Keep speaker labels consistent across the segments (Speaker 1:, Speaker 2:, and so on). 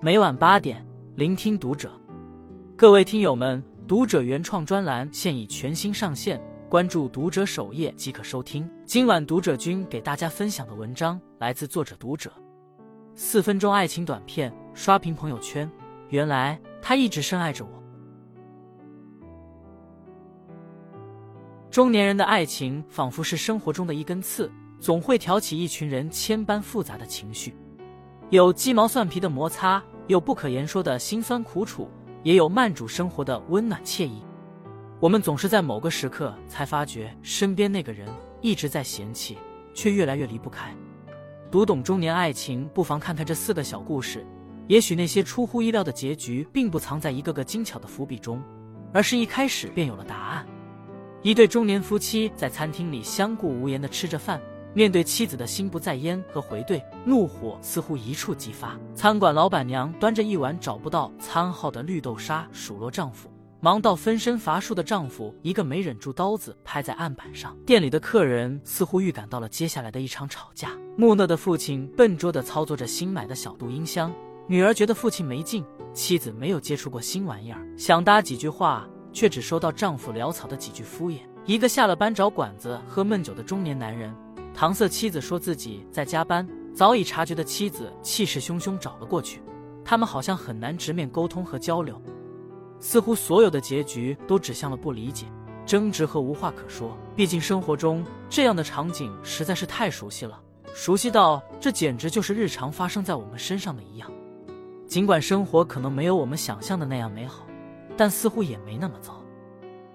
Speaker 1: 每晚八点，聆听读者。各位听友们，读者原创专栏现已全新上线，关注读者首页即可收听。今晚读者君给大家分享的文章来自作者读者。四分钟爱情短片刷屏朋友圈，原来他一直深爱着我。中年人的爱情仿佛是生活中的一根刺，总会挑起一群人千般复杂的情绪，有鸡毛蒜皮的摩擦。有不可言说的辛酸苦楚，也有慢煮生活的温暖惬意。我们总是在某个时刻才发觉，身边那个人一直在嫌弃，却越来越离不开。读懂中年爱情，不妨看看这四个小故事。也许那些出乎意料的结局，并不藏在一个个精巧的伏笔中，而是一开始便有了答案。一对中年夫妻在餐厅里相顾无言的吃着饭。面对妻子的心不在焉和回怼，怒火似乎一触即发。餐馆老板娘端着一碗找不到餐号的绿豆沙数落丈夫，忙到分身乏术的丈夫一个没忍住，刀子拍在案板上。店里的客人似乎预感到了接下来的一场吵架。木讷的父亲笨拙地操作着新买的小度音箱，女儿觉得父亲没劲，妻子没有接触过新玩意儿，想搭几句话，却只收到丈夫潦草的几句敷衍。一个下了班找馆子喝闷酒的中年男人。搪塞妻子说自己在加班，早已察觉的妻子气势汹汹找了过去。他们好像很难直面沟通和交流，似乎所有的结局都指向了不理解、争执和无话可说。毕竟生活中这样的场景实在是太熟悉了，熟悉到这简直就是日常发生在我们身上的一样。尽管生活可能没有我们想象的那样美好，但似乎也没那么糟。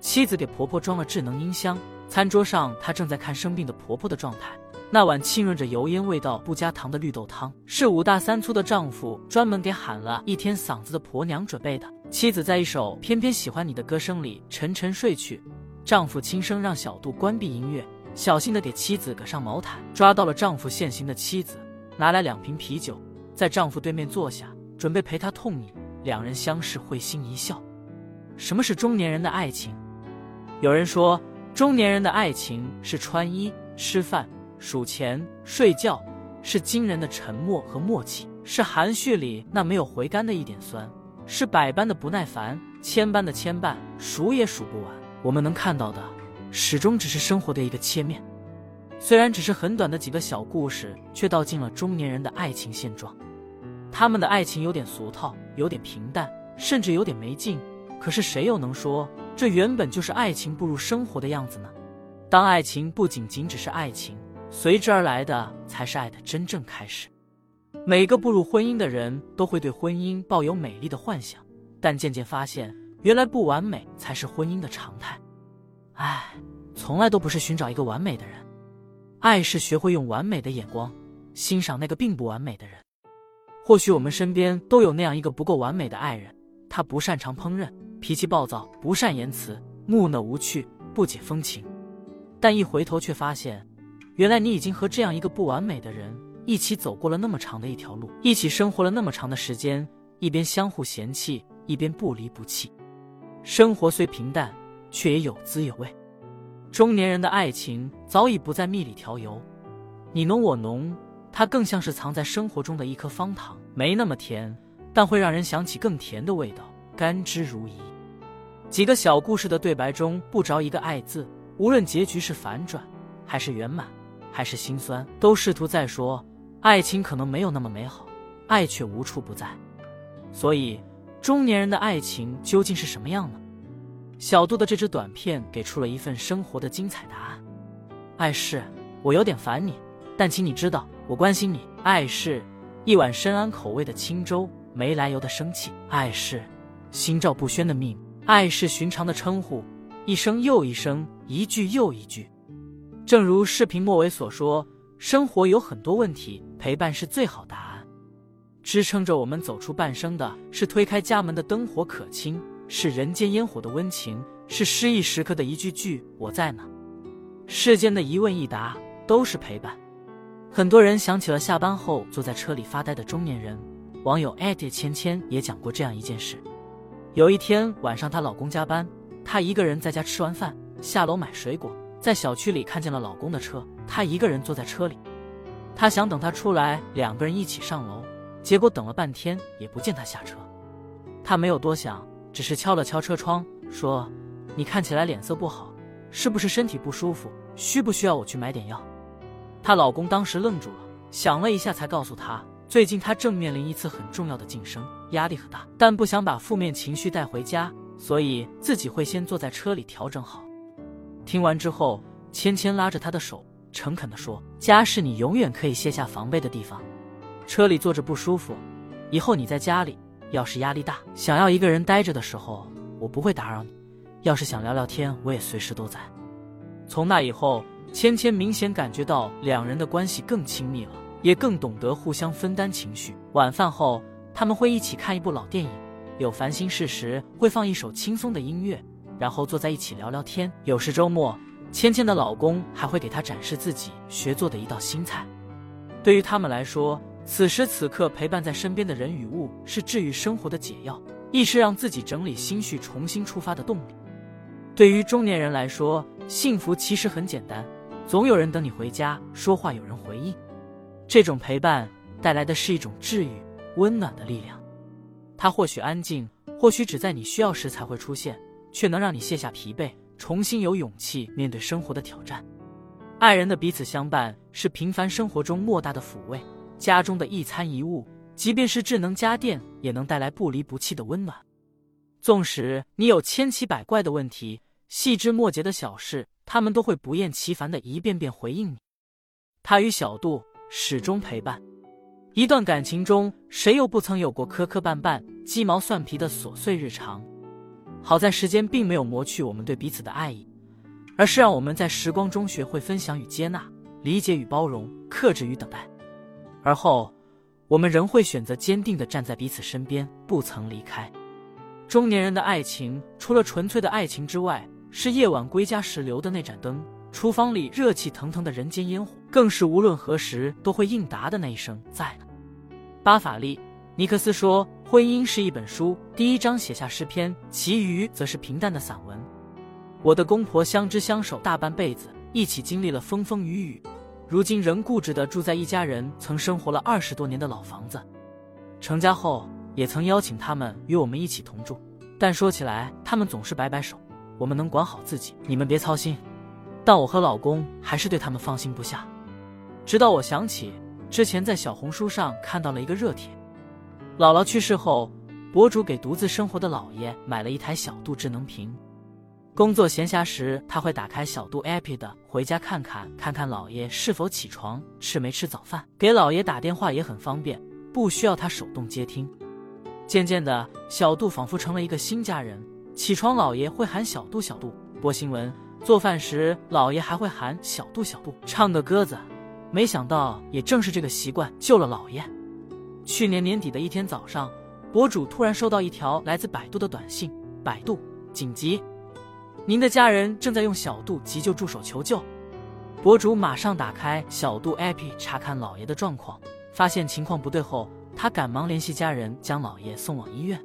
Speaker 1: 妻子给婆婆装了智能音箱。餐桌上，她正在看生病的婆婆的状态。那碗浸润着油烟、味道不加糖的绿豆汤，是五大三粗的丈夫专门给喊了一天嗓子的婆娘准备的。妻子在一首《偏偏喜欢你》的歌声里沉沉睡去，丈夫轻声让小杜关闭音乐，小心的给妻子搁上毛毯。抓到了丈夫现行的妻子，拿来两瓶啤酒，在丈夫对面坐下，准备陪他痛饮。两人相视，会心一笑。什么是中年人的爱情？有人说。中年人的爱情是穿衣、吃饭、数钱、睡觉，是惊人的沉默和默契，是含蓄里那没有回甘的一点酸，是百般的不耐烦，千般的牵绊，数也数不完。我们能看到的，始终只是生活的一个切面。虽然只是很短的几个小故事，却道尽了中年人的爱情现状。他们的爱情有点俗套，有点平淡，甚至有点没劲。可是谁又能说？这原本就是爱情步入生活的样子呢。当爱情不仅仅只是爱情，随之而来的才是爱的真正开始。每个步入婚姻的人都会对婚姻抱有美丽的幻想，但渐渐发现，原来不完美才是婚姻的常态。唉，从来都不是寻找一个完美的人，爱是学会用完美的眼光欣赏那个并不完美的人。或许我们身边都有那样一个不够完美的爱人，他不擅长烹饪。脾气暴躁，不善言辞，木讷无趣，不解风情。但一回头却发现，原来你已经和这样一个不完美的人一起走过了那么长的一条路，一起生活了那么长的时间，一边相互嫌弃，一边不离不弃。生活虽平淡，却也有滋有味。中年人的爱情早已不再蜜里调油，你浓我浓，它更像是藏在生活中的一颗方糖，没那么甜，但会让人想起更甜的味道，甘之如饴。几个小故事的对白中不着一个爱字，无论结局是反转，还是圆满，还是心酸，都试图在说爱情可能没有那么美好，爱却无处不在。所以，中年人的爱情究竟是什么样呢？小杜的这支短片给出了一份生活的精彩答案：爱是我有点烦你，但请你知道我关心你；爱是一碗深谙口味的清粥，没来由的生气；爱是心照不宣的秘密。爱是寻常的称呼，一声又一声，一句又一句。正如视频末尾所说，生活有很多问题，陪伴是最好答案。支撑着我们走出半生的，是推开家门的灯火可亲，是人间烟火的温情，是失意时刻的一句句“我在呢”。世间的一问一答，都是陪伴。很多人想起了下班后坐在车里发呆的中年人。网友艾迪芊芊也讲过这样一件事。有一天晚上，她老公加班，她一个人在家吃完饭，下楼买水果，在小区里看见了老公的车，她一个人坐在车里。她想等他出来，两个人一起上楼，结果等了半天也不见他下车。她没有多想，只是敲了敲车窗，说：“你看起来脸色不好，是不是身体不舒服？需不需要我去买点药？”她老公当时愣住了，想了一下，才告诉她，最近她正面临一次很重要的晋升，压力很大，但不想把负面情绪带回家，所以自己会先坐在车里调整好。听完之后，芊芊拉着他的手，诚恳地说：“家是你永远可以卸下防备的地方。车里坐着不舒服，以后你在家里，要是压力大，想要一个人待着的时候，我不会打扰你；要是想聊聊天，我也随时都在。”从那以后，芊芊明显感觉到两人的关系更亲密了，也更懂得互相分担情绪。晚饭后，他们会一起看一部老电影，有烦心事时会放一首轻松的音乐。然后坐在一起聊聊天，有时周末，芊芊的老公还会给她展示自己学做的一道新菜。对于他们来说，此时此刻陪伴在身边的人与物是治愈生活的解药，亦是让自己整理心绪、重新出发的动力。对于中年人来说，幸福其实很简单，总有人等你回家，说话有人回应。这种陪伴带来的是一种治愈、温暖的力量。它或许安静，或许只在你需要时才会出现。却能让你卸下疲惫，重新有勇气面对生活的挑战。爱人的彼此相伴，是平凡生活中莫大的抚慰。家中的一餐一物，即便是智能家电，也能带来不离不弃的温暖。纵使你有千奇百怪的问题，细枝末节的小事，他们都会不厌其烦的一遍遍回应你。他与小杜始终陪伴。一段感情中，谁又不曾有过磕磕绊绊、鸡毛蒜皮的琐碎日常？好在时间并没有磨去我们对彼此的爱意，而是让我们在时光中学会分享与接纳、理解与包容、克制与等待。而后，我们仍会选择坚定的站在彼此身边，不曾离开。中年人的爱情，除了纯粹的爱情之外，是夜晚归家时留的那盏灯，厨房里热气腾腾的人间烟火，更是无论何时都会应答的那一声“在”。巴法利。尼克斯说：“婚姻是一本书，第一章写下诗篇，其余则是平淡的散文。我的公婆相知相守大半辈子，一起经历了风风雨雨，如今仍固执的住在一家人曾生活了二十多年的老房子。成家后，也曾邀请他们与我们一起同住，但说起来，他们总是摆摆手，我们能管好自己，你们别操心。但我和老公还是对他们放心不下。直到我想起之前在小红书上看到了一个热帖。”姥姥去世后，博主给独自生活的姥爷买了一台小度智能屏。工作闲暇时，他会打开小度 App 的回家看看，看看姥爷是否起床，吃没吃早饭。给姥爷打电话也很方便，不需要他手动接听。渐渐的，小度仿佛成了一个新家人。起床，姥爷会喊小度小度；播新闻、做饭时，姥爷还会喊小度小度；唱个歌子。没想到，也正是这个习惯救了姥爷。去年年底的一天早上，博主突然收到一条来自百度的短信：“百度紧急，您的家人正在用小度急救助手求救。”博主马上打开小度 APP 查看老爷的状况，发现情况不对后，他赶忙联系家人将老爷送往医院。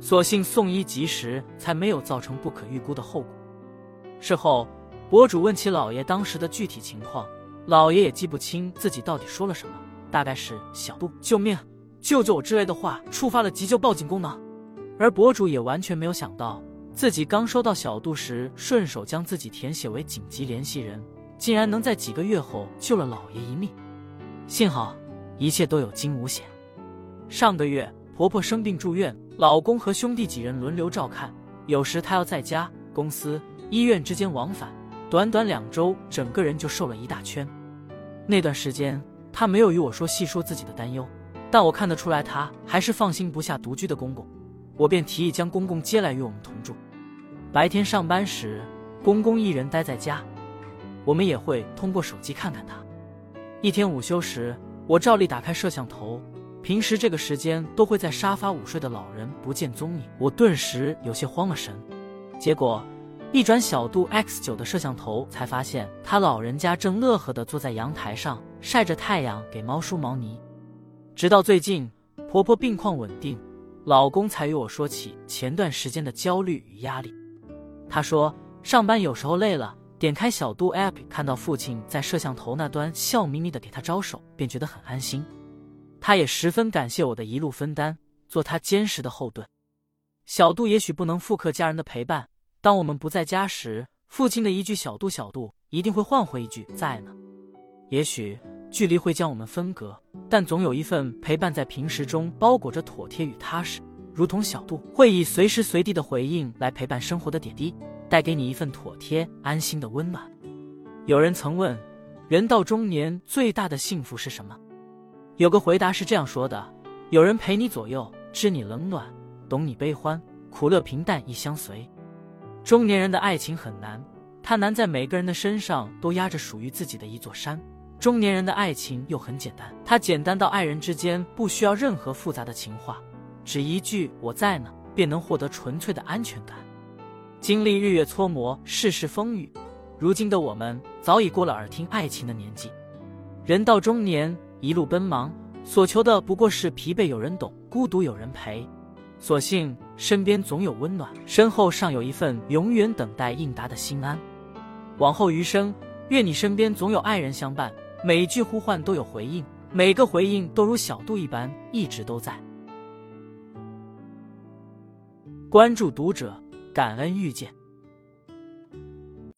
Speaker 1: 所幸送医及时，才没有造成不可预估的后果。事后，博主问起老爷当时的具体情况，老爷也记不清自己到底说了什么。大概是小度救命，救救我之类的话触发了急救报警功能，而博主也完全没有想到，自己刚收到小度时，顺手将自己填写为紧急联系人，竟然能在几个月后救了老爷一命。幸好一切都有惊无险。上个月婆婆生病住院，老公和兄弟几人轮流照看，有时她要在家、公司、医院之间往返，短短两周，整个人就瘦了一大圈。那段时间。他没有与我说细说自己的担忧，但我看得出来，他还是放心不下独居的公公。我便提议将公公接来与我们同住。白天上班时，公公一人待在家，我们也会通过手机看看他。一天午休时，我照例打开摄像头，平时这个时间都会在沙发午睡的老人不见踪影，我顿时有些慌了神。结果。一转小度 X 九的摄像头，才发现他老人家正乐呵地坐在阳台上晒着太阳，给猫梳毛呢。直到最近，婆婆病况稳定，老公才与我说起前段时间的焦虑与压力。他说，上班有时候累了，点开小度 App，看到父亲在摄像头那端笑眯眯的给他招手，便觉得很安心。他也十分感谢我的一路分担，做他坚实的后盾。小度也许不能复刻家人的陪伴，当我们不在家时，父亲的一句“小度，小度”一定会换回一句“在呢”。也许距离会将我们分隔，但总有一份陪伴在平时中包裹着妥帖与踏实，如同小度会以随时随地的回应来陪伴生活的点滴。带给你一份妥帖、安心的温暖。有人曾问：人到中年最大的幸福是什么？有个回答是这样说的：有人陪你左右，知你冷暖，懂你悲欢，苦乐平淡亦相随。中年人的爱情很难，它难在每个人的身上都压着属于自己的一座山。中年人的爱情又很简单，它简单到爱人之间不需要任何复杂的情话，只一句“我在呢”，便能获得纯粹的安全感。经历日月搓磨，世事风雨，如今的我们早已过了耳听爱情的年纪。人到中年，一路奔忙，所求的不过是疲惫有人懂，孤独有人陪。所幸身边总有温暖，身后尚有一份永远等待应答的心安。往后余生，愿你身边总有爱人相伴，每一句呼唤都有回应，每个回应都如小度一般，一直都在。关注读者。感恩遇见。